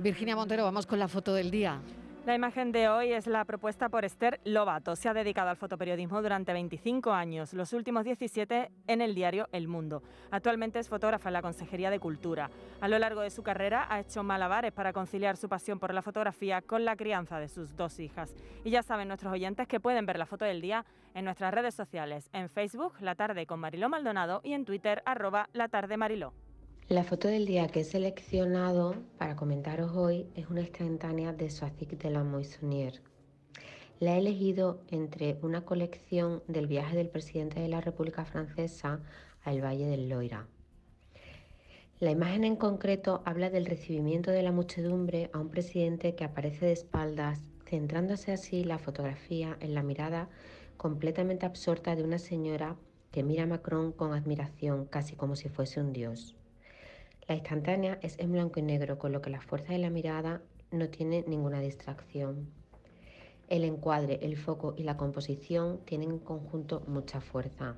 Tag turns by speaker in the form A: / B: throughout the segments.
A: Virginia Montero, vamos con la foto del día.
B: La imagen de hoy es la propuesta por Esther Lobato. Se ha dedicado al fotoperiodismo durante 25 años, los últimos 17 en el diario El Mundo. Actualmente es fotógrafa en la Consejería de Cultura. A lo largo de su carrera ha hecho malabares para conciliar su pasión por la fotografía con la crianza de sus dos hijas. Y ya saben nuestros oyentes que pueden ver la foto del día en nuestras redes sociales, en Facebook, La Tarde con Mariló Maldonado y en Twitter, arroba La Tarde Mariló.
C: La foto del día que he seleccionado para comentaros hoy es una instantánea de Soazic de la Moissonnière. La he elegido entre una colección del viaje del presidente de la República Francesa al Valle del Loira. La imagen en concreto habla del recibimiento de la muchedumbre a un presidente que aparece de espaldas, centrándose así la fotografía en la mirada completamente absorta de una señora que mira a Macron con admiración, casi como si fuese un dios. La instantánea es en blanco y negro, con lo que la fuerza de la mirada no tiene ninguna distracción. El encuadre, el foco y la composición tienen en conjunto mucha fuerza.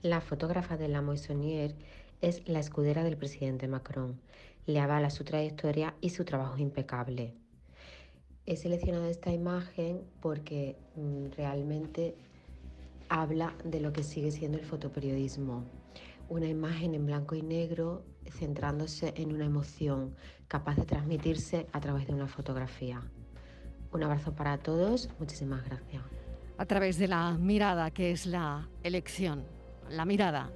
C: La fotógrafa de la Moissonnière es la escudera del presidente Macron. Le avala su trayectoria y su trabajo impecable. He seleccionado esta imagen porque mm, realmente habla de lo que sigue siendo el fotoperiodismo una imagen en blanco y negro centrándose en una emoción capaz de transmitirse a través de una fotografía. Un abrazo para todos, muchísimas gracias.
A: A través de la mirada, que es la elección, la mirada.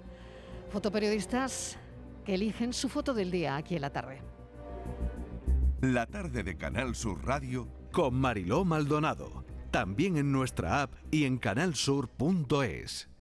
A: Fotoperiodistas que eligen su foto del día aquí en la tarde.
D: La tarde de Canal Sur Radio con Mariló Maldonado. También en nuestra app y en canalsur.es.